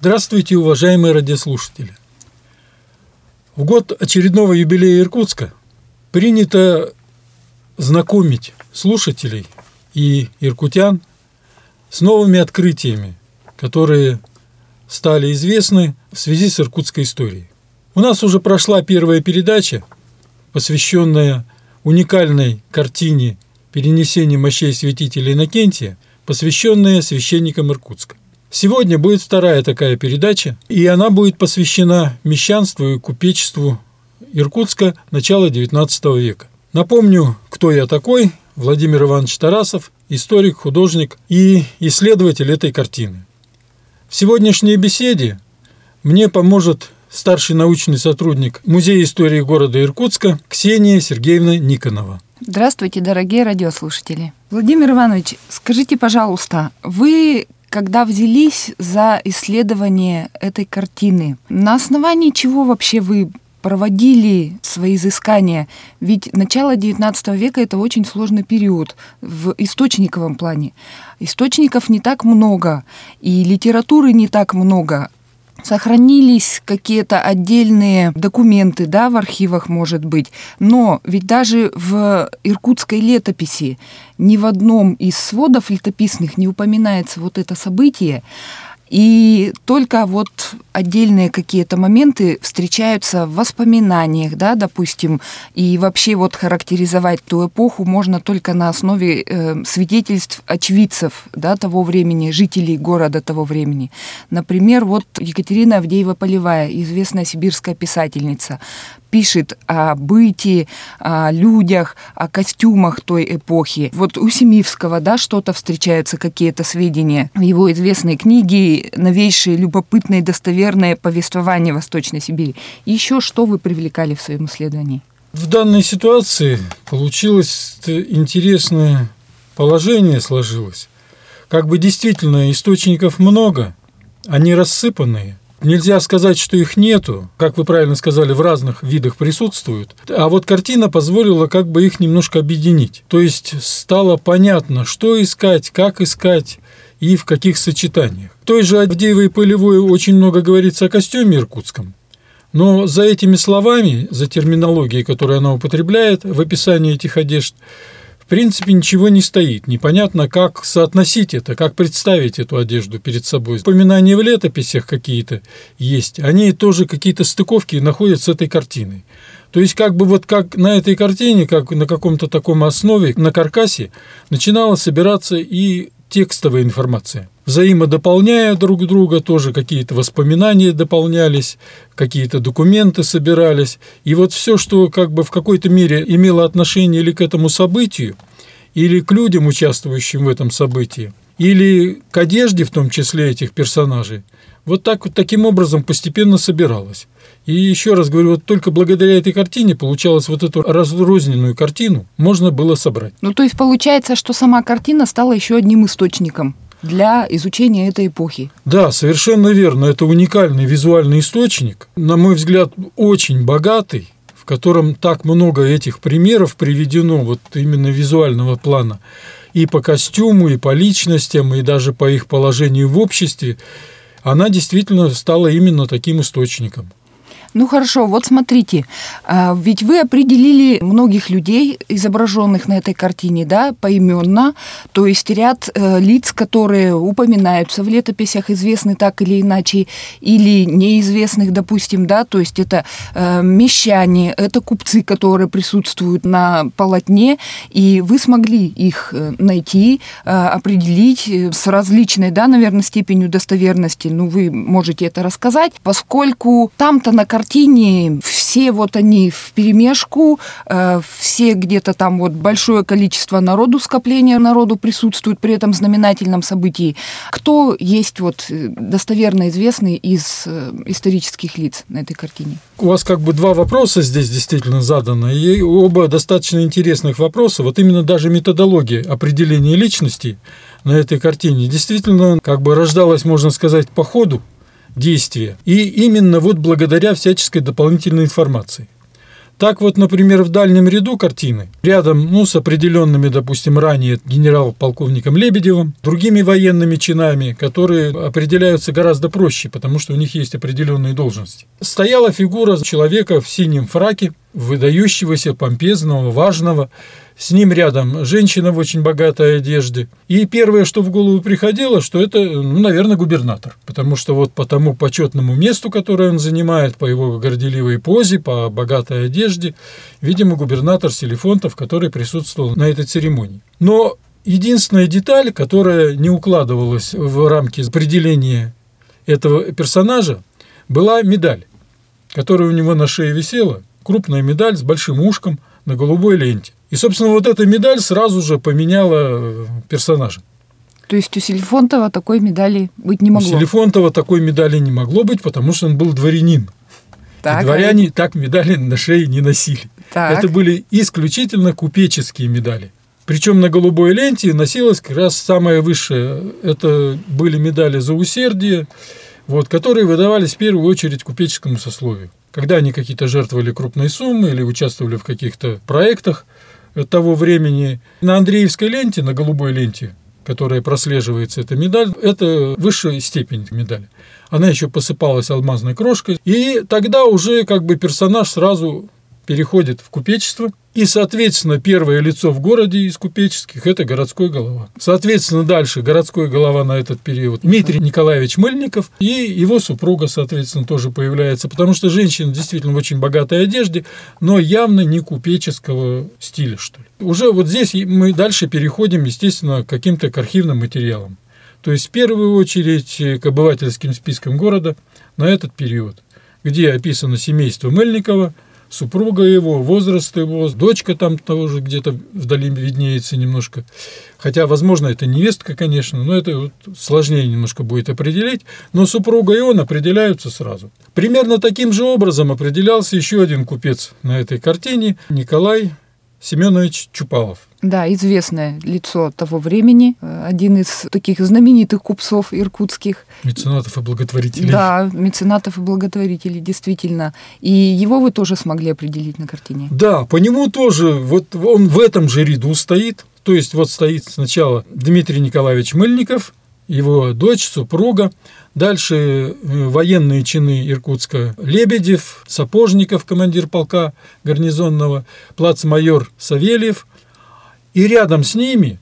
Здравствуйте, уважаемые радиослушатели! В год очередного юбилея Иркутска принято знакомить слушателей и иркутян с новыми открытиями, которые стали известны в связи с иркутской историей. У нас уже прошла первая передача, посвященная уникальной картине перенесения мощей святителя Иннокентия, посвященная священникам Иркутска. Сегодня будет вторая такая передача, и она будет посвящена мещанству и купечеству Иркутска начала XIX века. Напомню, кто я такой. Владимир Иванович Тарасов, историк, художник и исследователь этой картины. В сегодняшней беседе мне поможет старший научный сотрудник Музея истории города Иркутска Ксения Сергеевна Никонова. Здравствуйте, дорогие радиослушатели. Владимир Иванович, скажите, пожалуйста, вы когда взялись за исследование этой картины, на основании чего вообще вы проводили свои изыскания. Ведь начало XIX века это очень сложный период в источниковом плане. Источников не так много, и литературы не так много. Сохранились какие-то отдельные документы, да, в архивах, может быть, но ведь даже в иркутской летописи ни в одном из сводов летописных не упоминается вот это событие. И только вот отдельные какие-то моменты встречаются в воспоминаниях, да, допустим, и вообще вот характеризовать ту эпоху можно только на основе э, свидетельств очевидцев, да, того времени, жителей города того времени. Например, вот Екатерина Авдеева-Полевая, известная сибирская писательница, пишет о бытии, о людях, о костюмах той эпохи. Вот у Семивского, да, что-то встречаются, какие-то сведения в его известной книге «Новейшие, любопытные, достоверные повествования Восточной Сибири». Еще что вы привлекали в своем исследовании? В данной ситуации получилось интересное положение сложилось. Как бы действительно источников много, они рассыпанные – Нельзя сказать, что их нету, как вы правильно сказали, в разных видах присутствуют. А вот картина позволила как бы их немножко объединить. То есть стало понятно, что искать, как искать и в каких сочетаниях. В той же Авдеевой Полевой очень много говорится о костюме иркутском. Но за этими словами, за терминологией, которую она употребляет в описании этих одежд, принципе ничего не стоит. Непонятно, как соотносить это, как представить эту одежду перед собой. Упоминания в летописях какие-то есть, они тоже какие-то стыковки находят с этой картиной. То есть как бы вот как на этой картине, как на каком-то таком основе, на каркасе, начинала собираться и текстовая информация. Взаимодополняя друг друга, тоже какие-то воспоминания дополнялись, какие-то документы собирались. И вот все, что как бы в какой-то мере имело отношение или к этому событию, или к людям, участвующим в этом событии, или к одежде, в том числе этих персонажей, вот так вот таким образом постепенно собиралось. И еще раз говорю, вот только благодаря этой картине получалось вот эту разрозненную картину можно было собрать. Ну, то есть получается, что сама картина стала еще одним источником для изучения этой эпохи. Да, совершенно верно. Это уникальный визуальный источник, на мой взгляд, очень богатый, в котором так много этих примеров приведено вот именно визуального плана и по костюму, и по личностям, и даже по их положению в обществе, она действительно стала именно таким источником. Ну хорошо, вот смотрите, а, ведь вы определили многих людей, изображенных на этой картине, да, поименно, то есть ряд э, лиц, которые упоминаются в летописях, известны так или иначе, или неизвестных, допустим, да, то есть это э, мещане, это купцы, которые присутствуют на полотне, и вы смогли их э, найти, определить с различной, да, наверное, степенью достоверности, ну вы можете это рассказать, поскольку там-то на картине картине все вот они в перемешку, э, все где-то там вот большое количество народу, скопления народу присутствует при этом знаменательном событии. Кто есть вот э, достоверно известный из э, исторических лиц на этой картине? У вас как бы два вопроса здесь действительно заданы, и оба достаточно интересных вопроса. Вот именно даже методология определения личности на этой картине действительно как бы рождалась, можно сказать, по ходу действия. И именно вот благодаря всяческой дополнительной информации. Так вот, например, в дальнем ряду картины, рядом ну, с определенными, допустим, ранее генерал-полковником Лебедевым, другими военными чинами, которые определяются гораздо проще, потому что у них есть определенные должности. Стояла фигура человека в синем фраке, выдающегося, помпезного, важного, с ним рядом женщина в очень богатой одежде. И первое, что в голову приходило, что это, ну, наверное, губернатор. Потому что вот по тому почетному месту, которое он занимает, по его горделивой позе, по богатой одежде, видимо, губернатор Селифонтов, который присутствовал на этой церемонии. Но единственная деталь, которая не укладывалась в рамки определения этого персонажа, была медаль, которая у него на шее висела, крупная медаль с большим ушком на голубой ленте. И, собственно, вот эта медаль сразу же поменяла персонажа. То есть у Селифонтова такой медали быть не могло? У Селифонтова такой медали не могло быть, потому что он был дворянин. Так, и дворяне а... так медали на шее не носили. Так. Это были исключительно купеческие медали. Причем на голубой ленте носилась как раз самая высшая. Это были медали за усердие, вот, которые выдавались в первую очередь купеческому сословию. Когда они какие-то жертвовали крупные суммы или участвовали в каких-то проектах – того времени на Андреевской ленте, на голубой ленте, которая прослеживается эта медаль, это высшая степень медали. Она еще посыпалась алмазной крошкой, и тогда уже как бы персонаж сразу переходит в купечество, и, соответственно, первое лицо в городе из купеческих – это городской голова. Соответственно, дальше городской голова на этот период Дмитрий Николаевич Мыльников и его супруга, соответственно, тоже появляется, потому что женщина действительно в очень богатой одежде, но явно не купеческого стиля, что ли. Уже вот здесь мы дальше переходим, естественно, к каким-то к архивным материалам. То есть, в первую очередь, к обывательским спискам города на этот период, где описано семейство Мельникова – супруга его, возраст его, дочка там того же где-то вдали виднеется немножко. Хотя, возможно, это невестка, конечно, но это вот сложнее немножко будет определить. Но супруга и он определяются сразу. Примерно таким же образом определялся еще один купец на этой картине – Николай Семенович Чупалов. Да, известное лицо того времени, один из таких знаменитых купцов иркутских. Меценатов и благотворителей. Да, меценатов и благотворителей, действительно. И его вы тоже смогли определить на картине. Да, по нему тоже, вот он в этом же ряду стоит. То есть вот стоит сначала Дмитрий Николаевич Мыльников, его дочь, супруга, Дальше э, военные чины Иркутска Лебедев, Сапожников, командир полка гарнизонного, плацмайор Савельев. И рядом с ними,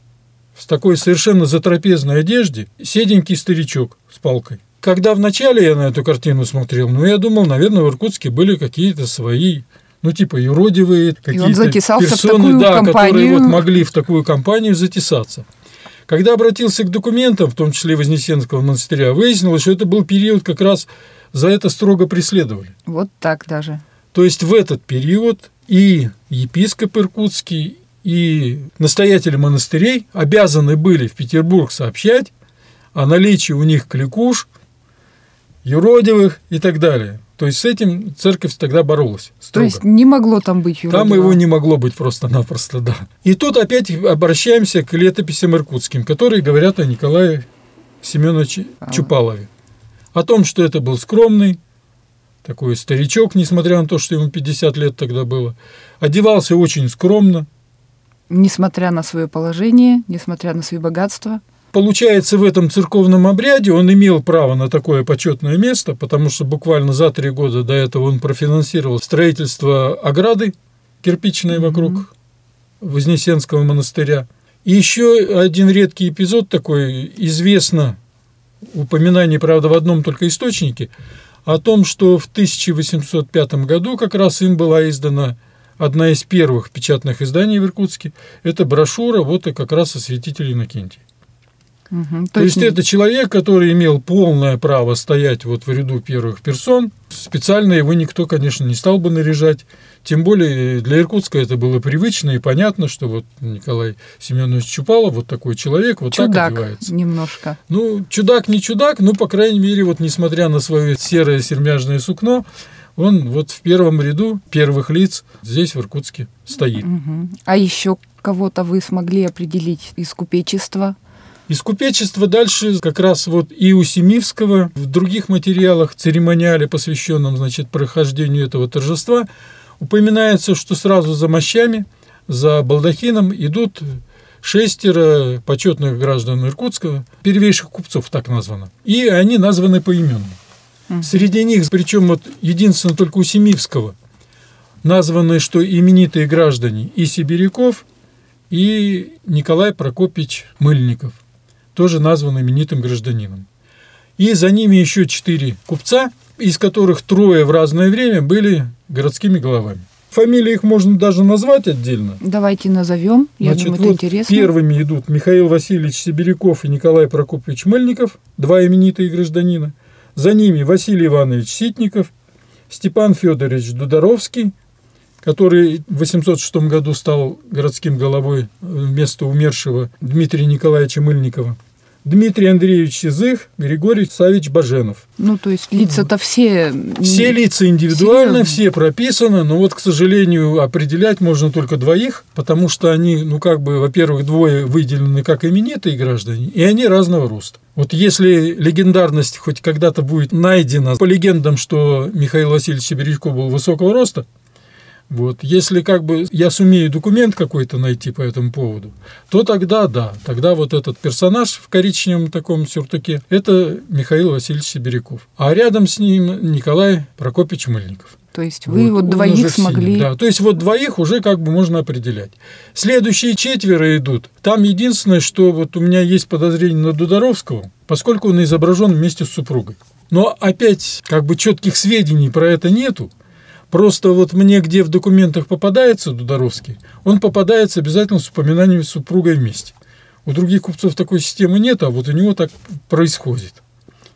в такой совершенно затрапезной одежде, седенький старичок с палкой. Когда вначале я на эту картину смотрел, ну, я думал, наверное, в Иркутске были какие-то свои ну, типа юродивые какие-то персоны, да, компанию. которые вот могли в такую компанию затесаться. Когда обратился к документам, в том числе Вознесенского монастыря, выяснилось, что это был период как раз за это строго преследовали. Вот так даже. То есть в этот период и епископ Иркутский, и настоятели монастырей обязаны были в Петербург сообщать о наличии у них кликуш, юродивых и так далее. То есть с этим церковь тогда боролась. Строго. То есть не могло там быть юродивого? Там его не могло быть просто-напросто, да. И тут опять обращаемся к летописям иркутским, которые говорят о Николае Семеновиче а. Чупалове. О том, что это был скромный, такой старичок, несмотря на то, что ему 50 лет тогда было. Одевался очень скромно. Несмотря на свое положение, несмотря на свои богатства – Получается, в этом церковном обряде он имел право на такое почетное место, потому что буквально за три года до этого он профинансировал строительство ограды кирпичной вокруг mm-hmm. Вознесенского монастыря. И еще один редкий эпизод такой, известно, упоминание, правда, в одном только источнике, о том, что в 1805 году как раз им была издана одна из первых печатных изданий в Иркутске. Это брошюра вот и как раз о святителе Иннокентии. Угу, то, есть, есть это человек, который имел полное право стоять вот в ряду первых персон. Специально его никто, конечно, не стал бы наряжать. Тем более для Иркутска это было привычно и понятно, что вот Николай Семенович Чупалов, вот такой человек, вот чудак так одевается. немножко. Ну, чудак не чудак, но, по крайней мере, вот несмотря на свое серое сермяжное сукно, он вот в первом ряду первых лиц здесь, в Иркутске, стоит. Угу. А еще кого-то вы смогли определить из купечества? Из купечества дальше как раз вот и у Семивского, в других материалах, церемониале, посвященном, значит, прохождению этого торжества, упоминается, что сразу за мощами, за балдахином идут шестеро почетных граждан Иркутска, первейших купцов так названо. И они названы поименно. Среди них, причем вот единственно только у Семивского, названы, что именитые граждане и Сибиряков, и Николай Прокопич Мыльников, тоже назван именитым гражданином. И за ними еще четыре купца, из которых трое в разное время были городскими головами. Фамилии их можно даже назвать отдельно. Давайте назовем. Я Значит, думаю, вот это интересно. Первыми идут Михаил Васильевич Сибиряков и Николай Прокопьевич Мельников, два именитые гражданина. За ними Василий Иванович Ситников, Степан Федорович Дударовский, который в 806 году стал городским головой вместо умершего Дмитрия Николаевича Мыльникова. Дмитрий Андреевич Сизых, Григорий Савич Баженов. Ну, то есть лица-то все... Все лица индивидуально, Серьезно? все прописаны, но вот, к сожалению, определять можно только двоих, потому что они, ну, как бы, во-первых, двое выделены как именитые граждане, и они разного роста. Вот если легендарность хоть когда-то будет найдена по легендам, что Михаил Васильевич Сибирячков был высокого роста, вот. Если как бы я сумею документ какой-то найти по этому поводу, то тогда да, тогда вот этот персонаж в коричневом таком сюртуке – это Михаил Васильевич Сибиряков. А рядом с ним Николай Прокопьевич Мыльников. То есть вы вот, он двоих смогли... да, то есть вот двоих уже как бы можно определять. Следующие четверо идут. Там единственное, что вот у меня есть подозрение на Дударовского, поскольку он изображен вместе с супругой. Но опять как бы четких сведений про это нету. Просто вот мне где в документах попадается Дударовский, он попадается обязательно с упоминанием с супругой вместе. У других купцов такой системы нет, а вот у него так происходит.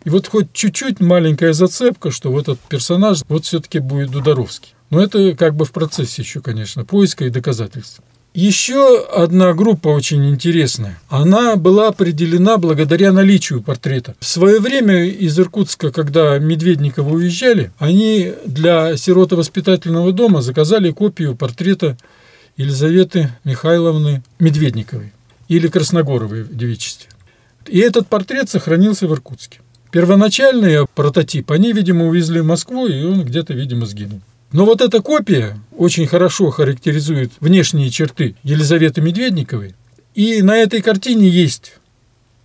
И вот хоть чуть-чуть маленькая зацепка, что вот этот персонаж вот все-таки будет Дударовский. Но это как бы в процессе еще, конечно, поиска и доказательств. Еще одна группа очень интересная. Она была определена благодаря наличию портрета. В свое время из Иркутска, когда Медведниковы уезжали, они для сиротовоспитательного дома заказали копию портрета Елизаветы Михайловны Медведниковой или Красногоровой в девичестве. И этот портрет сохранился в Иркутске. Первоначальный прототип они, видимо, увезли в Москву, и он где-то, видимо, сгинул. Но вот эта копия очень хорошо характеризует внешние черты Елизаветы Медведниковой. И на этой картине есть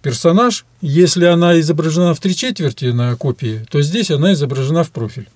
персонаж. Если она изображена в три четверти на копии, то здесь она изображена в профиль.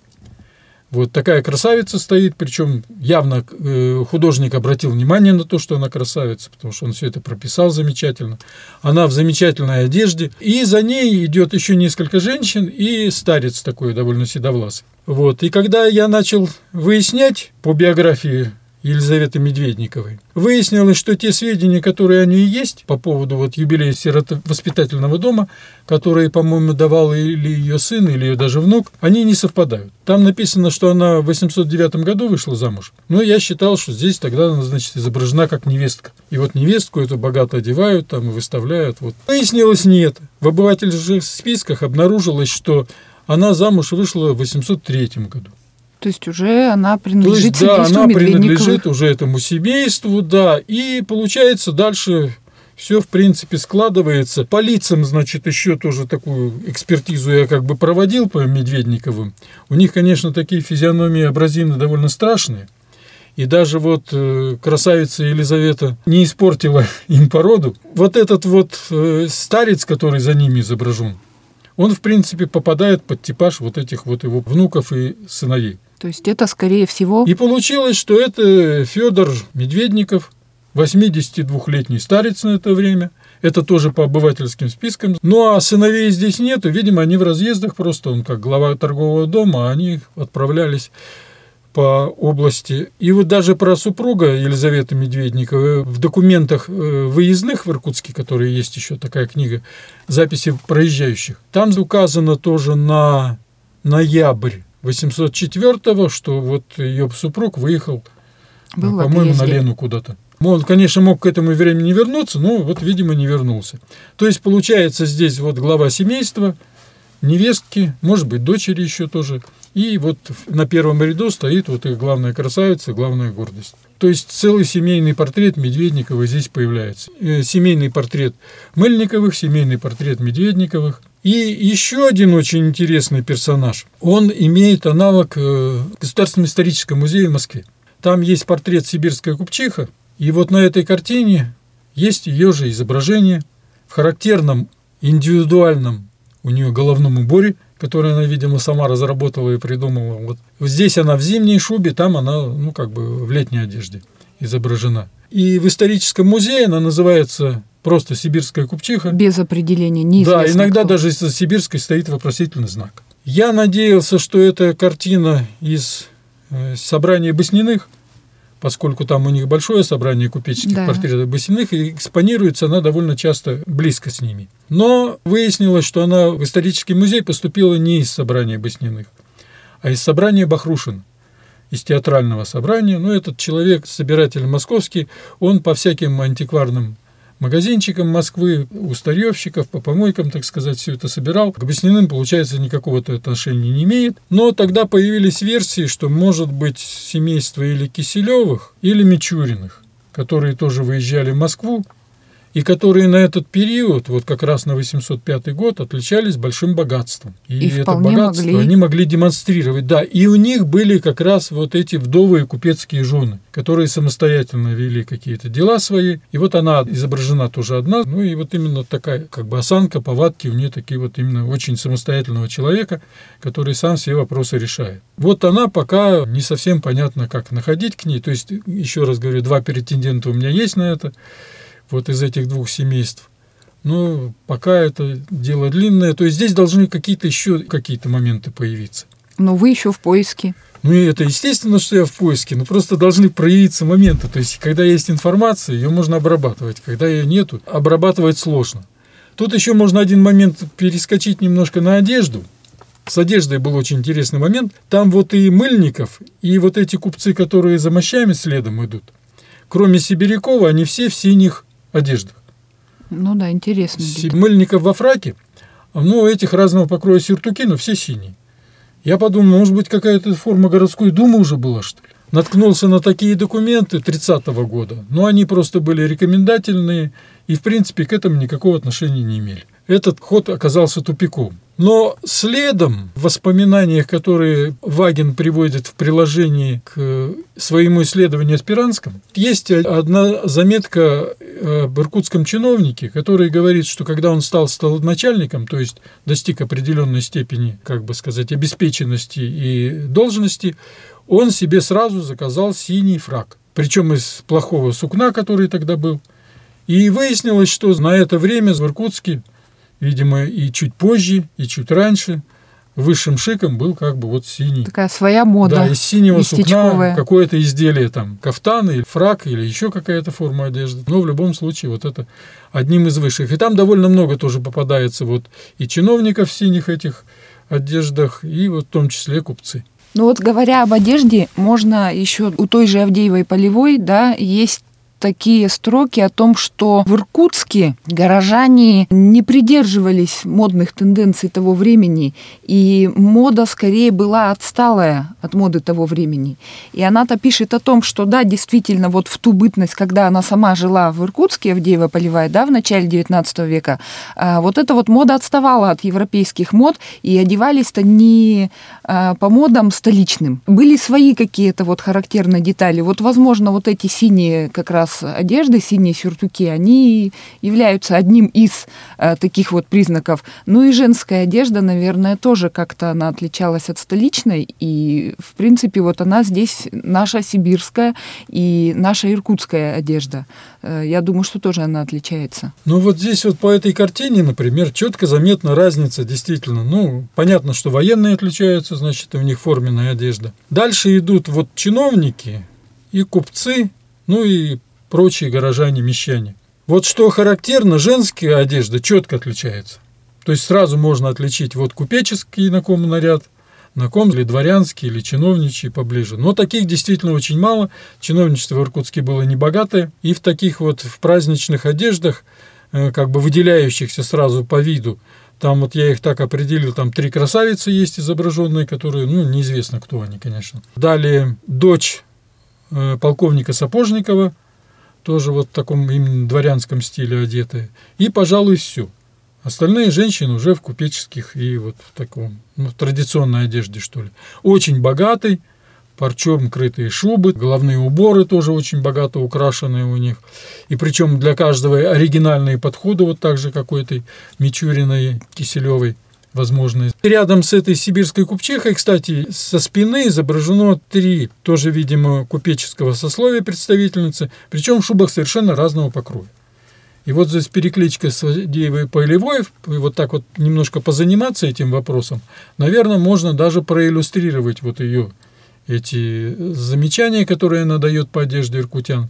Вот такая красавица стоит, причем явно э, художник обратил внимание на то, что она красавица, потому что он все это прописал замечательно. Она в замечательной одежде, и за ней идет еще несколько женщин и старец такой довольно седовласый. Вот. И когда я начал выяснять по биографии Елизаветы Медведниковой. Выяснилось, что те сведения, которые о ней есть по поводу вот юбилея сиротовоспитательного дома, которые, по-моему, давал или ее сын, или ее даже внук, они не совпадают. Там написано, что она в 809 году вышла замуж. Но я считал, что здесь тогда она, значит, изображена как невестка. И вот невестку эту богато одевают там и выставляют. Вот. Выяснилось, нет. В обывательских списках обнаружилось, что она замуж вышла в 803 году. То есть уже она То принадлежит есть, да, она принадлежит уже этому семейству, да, и получается дальше все, в принципе, складывается. По лицам, значит, еще тоже такую экспертизу я как бы проводил по Медведниковым. У них, конечно, такие физиономии абразины довольно страшные. И даже вот э, красавица Елизавета не испортила им породу. Вот этот вот э, старец, который за ними изображен, он, в принципе, попадает под типаж вот этих вот его внуков и сыновей. То есть это, скорее всего, И получилось, что это Федор Медведников, 82-летний старец на это время. Это тоже по обывательским спискам. Ну а сыновей здесь нету. Видимо, они в разъездах просто. Он как глава торгового дома, они отправлялись по области. И вот даже про супруга Елизаветы Медведниковой в документах э, выездных в Иркутске, которые есть еще такая книга, записи проезжающих, там указано тоже на ноябрь 804 что вот ее супруг выехал, был в ну, по-моему, на. Лену куда-то. Он, конечно, мог к этому времени вернуться, но вот, видимо, не вернулся. То есть, получается, здесь вот глава семейства, невестки, может быть, дочери еще тоже. И вот на первом ряду стоит вот их главная красавица, главная гордость. То есть целый семейный портрет Медведникова здесь появляется. Э, Семейный портрет Мельниковых, семейный портрет Медведниковых. И еще один очень интересный персонаж. Он имеет аналог в Государственном историческом музее в Москве. Там есть портрет сибирская купчиха, и вот на этой картине есть ее же изображение в характерном индивидуальном у нее головном уборе, который она, видимо, сама разработала и придумала. Вот здесь она в зимней шубе, там она, ну, как бы в летней одежде изображена. И в историческом музее она называется просто сибирская купчиха. Без определения, неизвестно Да, иногда кто. даже из сибирской стоит вопросительный знак. Я надеялся, что это картина из э, собрания Басниных, поскольку там у них большое собрание купеческих Да. портретов Басниных, и экспонируется она довольно часто близко с ними. Но выяснилось, что она в исторический музей поступила не из собрания Басниных, а из собрания Бахрушина из театрального собрания. Ну, этот человек, собиратель московский, он по всяким антикварным магазинчикам Москвы, у старьевщиков, по помойкам, так сказать, все это собирал. К Басниным, получается, никакого отношения не имеет. Но тогда появились версии, что может быть семейство или Киселевых, или Мичуриных, которые тоже выезжали в Москву, и которые на этот период, вот как раз на 805 год, отличались большим богатством. И, И это богатство могли- они могли демонстрировать. Да, и у них были как раз вот эти вдовые купецкие жены, которые самостоятельно вели какие-то дела свои. И вот она изображена тоже одна. Ну и вот именно такая как бы осанка, повадки у нее такие вот именно очень самостоятельного человека, который сам все вопросы решает. Вот она пока не совсем понятно, как находить к ней. То есть, еще раз говорю, два претендента у меня есть на это вот из этих двух семейств. Но пока это дело длинное, то есть здесь должны какие-то еще какие-то моменты появиться. Но вы еще в поиске. Ну и это естественно, что я в поиске, но просто должны проявиться моменты. То есть, когда есть информация, ее можно обрабатывать. Когда ее нету, обрабатывать сложно. Тут еще можно один момент перескочить немножко на одежду. С одеждой был очень интересный момент. Там вот и Мыльников, и вот эти купцы, которые за мощами следом идут, кроме Сибирякова, они все в синих одеждах. Ну да, интересно. Мыльников во фраке, ну, этих разного покроя сюртуки, но все синие. Я подумал, может быть, какая-то форма городской думы уже была, что ли? Наткнулся на такие документы 30-го года, но они просто были рекомендательные и, в принципе, к этому никакого отношения не имели. Этот ход оказался тупиком. Но следом в воспоминаниях, которые Вагин приводит в приложении к своему исследованию о Спиранском, есть одна заметка об иркутском чиновнике, который говорит, что когда он стал столоначальником, то есть достиг определенной степени, как бы сказать, обеспеченности и должности, он себе сразу заказал синий фраг. Причем из плохого сукна, который тогда был. И выяснилось, что на это время в Иркутске, видимо, и чуть позже, и чуть раньше, высшим шиком был как бы вот синий. Такая своя мода. Да, из синего сукна какое-то изделие, там, кафтан или фрак, или еще какая-то форма одежды. Но в любом случае вот это одним из высших. И там довольно много тоже попадается вот и чиновников в синих этих одеждах, и вот в том числе купцы. Ну вот говоря об одежде, можно еще у той же Авдеевой Полевой, да, есть такие строки о том, что в Иркутске горожане не придерживались модных тенденций того времени, и мода скорее была отсталая от моды того времени. И она-то пишет о том, что да, действительно, вот в ту бытность, когда она сама жила в Иркутске, Авдеева Полевая, да, в начале 19 века, а, вот эта вот мода отставала от европейских мод, и одевались-то не а, по модам столичным. Были свои какие-то вот характерные детали. Вот, возможно, вот эти синие как раз одежды, синие сюртуки, они являются одним из а, таких вот признаков. Ну и женская одежда, наверное, тоже как-то она отличалась от столичной, и, в принципе, вот она здесь наша сибирская и наша иркутская одежда. Э, Я думаю, что тоже она отличается. Ну вот здесь вот по этой картине, например, четко заметна разница действительно. Ну, понятно, что военные отличаются, значит, у них форменная одежда. Дальше идут вот чиновники и купцы, ну и прочие горожане, мещане. Вот что характерно, женская одежда четко отличается. То есть сразу можно отличить вот купеческий на ком наряд, на ком или дворянский, или чиновничий поближе. Но таких действительно очень мало. Чиновничество в Иркутске было небогатое. И в таких вот в праздничных одеждах, э, как бы выделяющихся сразу по виду, там вот я их так определил, там три красавицы есть изображенные, которые, ну, неизвестно, кто они, конечно. Далее дочь э, полковника Сапожникова, тоже вот в таком именно дворянском стиле одетая. И, пожалуй, все. Остальные женщины уже в купеческих и вот в таком, ну, традиционной одежде, что ли. Очень богатый, парчом крытые шубы, головные уборы тоже очень богато украшенные у них. И причем для каждого оригинальные подходы, вот так же какой-то Мичуриной, Киселевой возможные. Рядом с этой сибирской купчихой, кстати, со спины изображено три, тоже, видимо, купеческого сословия представительницы, причем в шубах совершенно разного покроя. И вот здесь перекличка с Деевой Полевой, и вот так вот немножко позаниматься этим вопросом, наверное, можно даже проиллюстрировать вот ее эти замечания, которые она дает по одежде иркутян.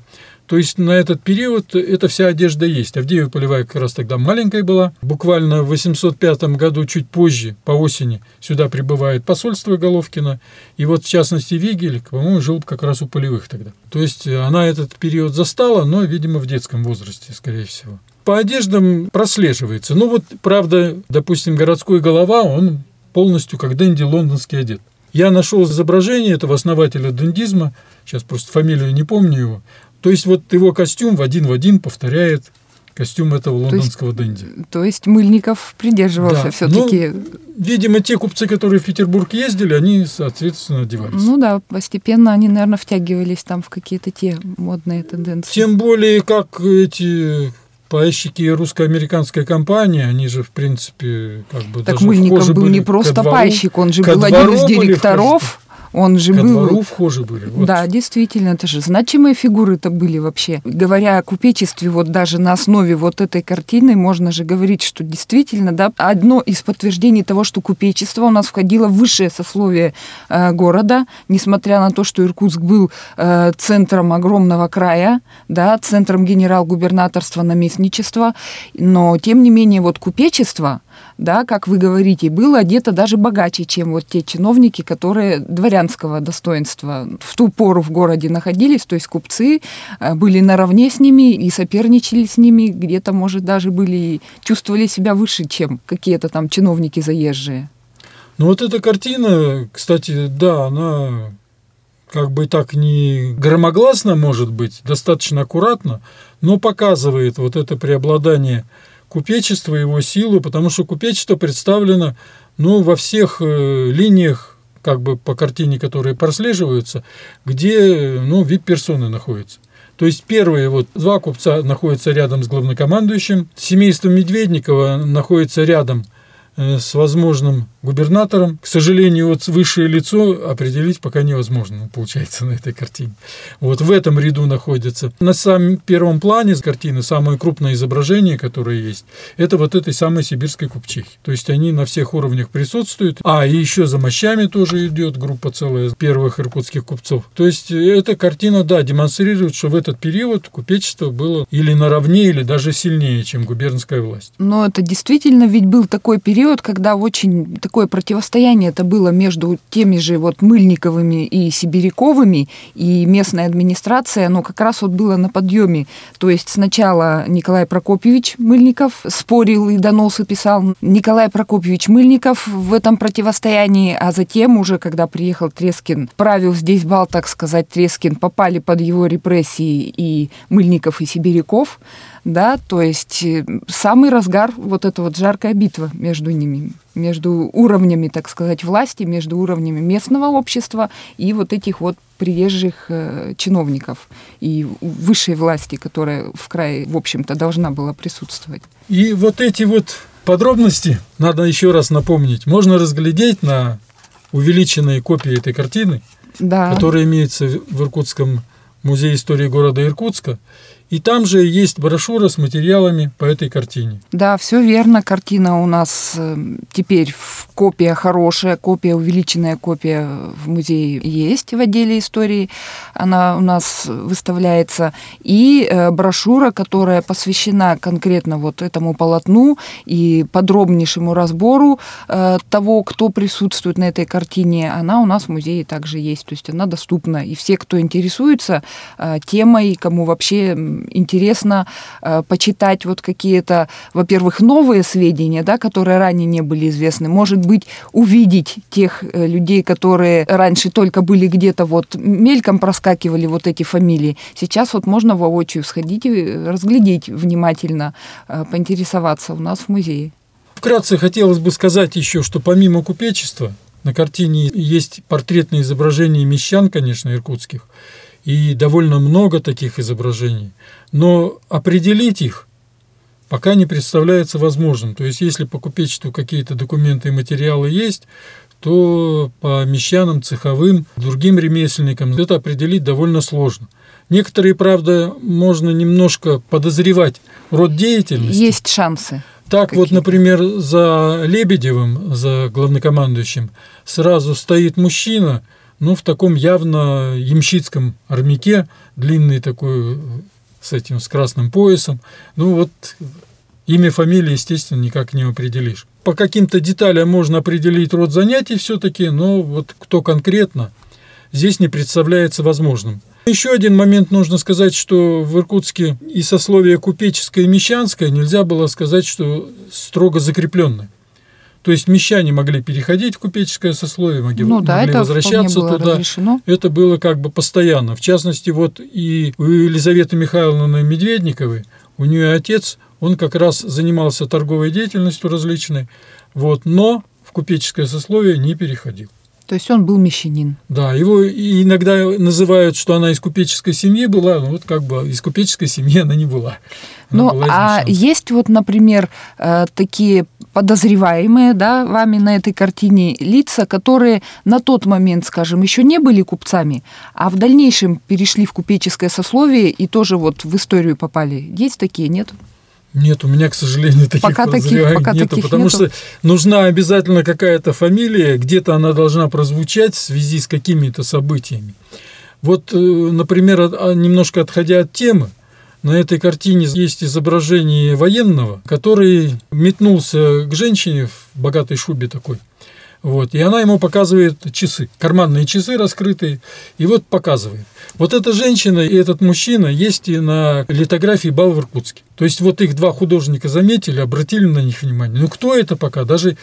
То есть на этот период эта вся одежда есть. Авдеева Полевая как раз тогда маленькая была. Буквально в 805 году, чуть позже, по осени, сюда прибывает посольство Головкина. И вот, в частности, Вигель, по-моему, жил как раз у Полевых тогда. То есть она этот период застала, но, видимо, в детском возрасте, скорее всего. По одеждам прослеживается. Ну вот, правда, допустим, городской голова, он полностью как Дэнди лондонский одет. Я нашел изображение этого основателя дендизма, сейчас просто фамилию не помню его, то есть вот его костюм в один в один повторяет костюм этого лондонского то есть, денди. То есть Мыльников придерживался да. все-таки. Ну, видимо, те купцы, которые в Петербург ездили, они, соответственно, одевались. Ну да, постепенно они, наверное, втягивались там в какие-то те модные тенденции. Тем более, как эти пайщики русско-американской компании, они же, в принципе, как бы так даже Мыльников был не просто пайщик, он же был один из директоров он же Ко был... двору вхожи были. Вот. Да, действительно, это же значимые фигуры это были вообще. Говоря о купечестве, вот даже на основе вот этой картины можно же говорить, что действительно, да, одно из подтверждений того, что купечество у нас входило в высшее сословие э, города, несмотря на то, что Иркутск был э, центром огромного края, да, центром генерал-губернаторства, наместничества, но тем не менее вот купечество, да, как вы говорите, было одето даже богаче, чем вот те чиновники, которые дворянского достоинства в ту пору в городе находились, то есть купцы э, были наравне с ними и соперничали с ними, где-то, может, даже были, чувствовали себя выше, чем какие-то там чиновники заезжие. Ну вот эта картина, кстати, да, она как бы так не громогласно может быть, достаточно аккуратно, но показывает вот это преобладание купечество, его силу, потому что купечество представлено ну, во всех э, линиях как бы по картине, которые прослеживаются, где ну, вид персоны находится. То есть первые вот два купца находятся рядом с главнокомандующим, семейство Медведникова находится рядом э, с возможным губернатором. К сожалению, вот высшее лицо определить пока невозможно, получается, на этой картине. Вот в этом ряду находится. На самом первом плане картины самое крупное изображение, которое есть, это вот этой самой сибирской купчихи. То есть они на всех уровнях присутствуют. А, и еще за мощами тоже идет группа целая первых иркутских купцов. То есть эта картина, да, демонстрирует, что в этот период купечество было или наравне, или даже сильнее, чем губернская власть. Но это действительно ведь был такой период, когда очень такое противостояние это было между теми же вот Мыльниковыми и Сибиряковыми, и местная администрация, оно как раз вот было на подъеме. То есть сначала Николай Прокопьевич Мыльников спорил и доносы писал. Николай Прокопьевич Мыльников в этом противостоянии, а затем уже, когда приехал Трескин, правил здесь бал, так сказать, Трескин, попали под его репрессии и Мыльников, и Сибиряков, да, то есть э, самый разгар, вот эта вот жаркая битва между ними, между уровнями, так сказать, власти, между уровнями местного общества и вот этих вот приезжих э, чиновников и высшей власти, которая в крае, в общем-то, должна была присутствовать. И вот эти вот подробности, надо еще раз напомнить, можно разглядеть на увеличенной копии этой картины, да. которая имеется в Иркутском музее истории города Иркутска. И там же есть брошюра с материалами по этой картине. Да, все верно. Картина у нас э, теперь в копия хорошая, копия, увеличенная копия в музее есть в отделе истории. Она у нас выставляется. И э, брошюра, которая посвящена конкретно вот этому полотну и подробнейшему разбору э, того, кто присутствует на этой картине, она у нас в музее также есть. То есть она доступна. И все, кто интересуется темой, кому вообще интересно э, почитать вот какие-то, во-первых, новые сведения, да, которые ранее не были известны. Может быть, увидеть тех э, людей, которые раньше только были где-то вот мельком проскакивали вот эти фамилии. Сейчас вот можно воочию сходить и разглядеть внимательно, э, поинтересоваться у нас в музее. Вкратце хотелось бы сказать еще, что помимо купечества на картине есть портретные изображения мещан, конечно, иркутских, и довольно много таких изображений. Но определить их пока не представляется возможным. То есть, если по купечеству какие-то документы и материалы есть, то по мещанам, цеховым, другим ремесленникам это определить довольно сложно. Некоторые, правда, можно немножко подозревать род деятельности. Есть шансы. Так вот, например, за Лебедевым, за главнокомандующим, сразу стоит мужчина, ну, в таком явно ямщицком армяке, длинный такой, с этим, с красным поясом. Ну, вот имя, фамилия, естественно, никак не определишь. По каким-то деталям можно определить род занятий все-таки, но вот кто конкретно, здесь не представляется возможным. Еще один момент нужно сказать, что в Иркутске и сословие купеческое и мещанское нельзя было сказать, что строго закрепленное. То есть мещане могли переходить в купеческое сословие, могли, ну, да, могли это возвращаться туда. Разрешено. Это было как бы постоянно. В частности, вот и у Елизаветы Михайловны Медведниковой, у нее отец, он как раз занимался торговой деятельностью различной, вот, но в купеческое сословие не переходил. То есть он был мещанин. Да, его иногда называют, что она из купеческой семьи была, но вот как бы из купеческой семьи она не была. Она ну, была а есть вот, например, э, такие подозреваемые, да, вами на этой картине лица, которые на тот момент, скажем, еще не были купцами, а в дальнейшем перешли в купеческое сословие и тоже вот в историю попали. Есть такие, нет? Нет, у меня, к сожалению, таких пока таких, пока нету, таких потому нету. что нужна обязательно какая-то фамилия, где-то она должна прозвучать в связи с какими-то событиями. Вот, например, немножко отходя от темы, на этой картине есть изображение военного, который метнулся к женщине в богатой шубе такой. Вот, и она ему показывает часы, карманные часы раскрытые, и вот показывает. Вот эта женщина и этот мужчина есть и на литографии «Бал в Иркутске». То есть вот их два художника заметили, обратили на них внимание. Ну кто это пока? Даже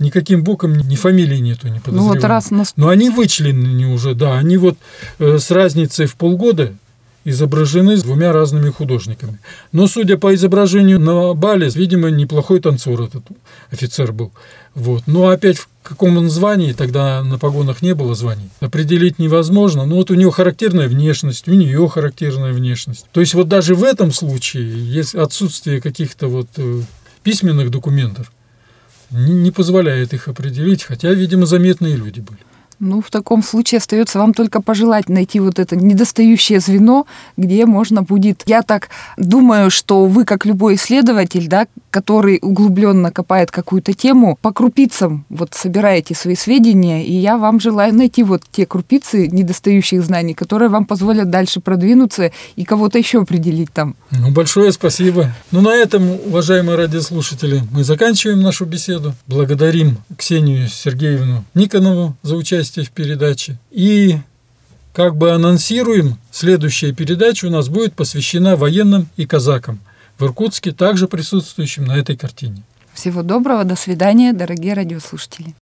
никаким боком ни фамилии нету, не Ну вот раз нас... Но они вычленены уже, да, они вот э, с разницей в полгода изображены двумя разными художниками. Но, судя по изображению на бале, видимо, неплохой танцор этот офицер был. Вот. Но опять в каком он звании, тогда на погонах не было званий, определить невозможно. Но вот у него характерная внешность, у нее характерная внешность. То есть вот даже в этом случае, есть отсутствие каких-то вот э, письменных документов, не позволяет их определить, хотя, видимо, заметные люди были. Ну, в таком случае остается вам только пожелать найти вот это недостающее звено, где можно будет... Я так думаю, что вы, как любой исследователь, да, который углубленно копает какую-то тему, по крупицам вот собираете свои сведения, и я вам желаю найти вот те крупицы недостающих знаний, которые вам позволят дальше продвинуться и кого-то еще определить там. Ну, большое спасибо. Ну, на этом, уважаемые радиослушатели, мы заканчиваем нашу беседу. Благодарим Ксению Сергеевну Никонову за участие в передаче. И как бы анонсируем, следующая передача у нас будет посвящена военным и казакам в Иркутске, также присутствующим на этой картине. Всего доброго, до свидания, дорогие радиослушатели.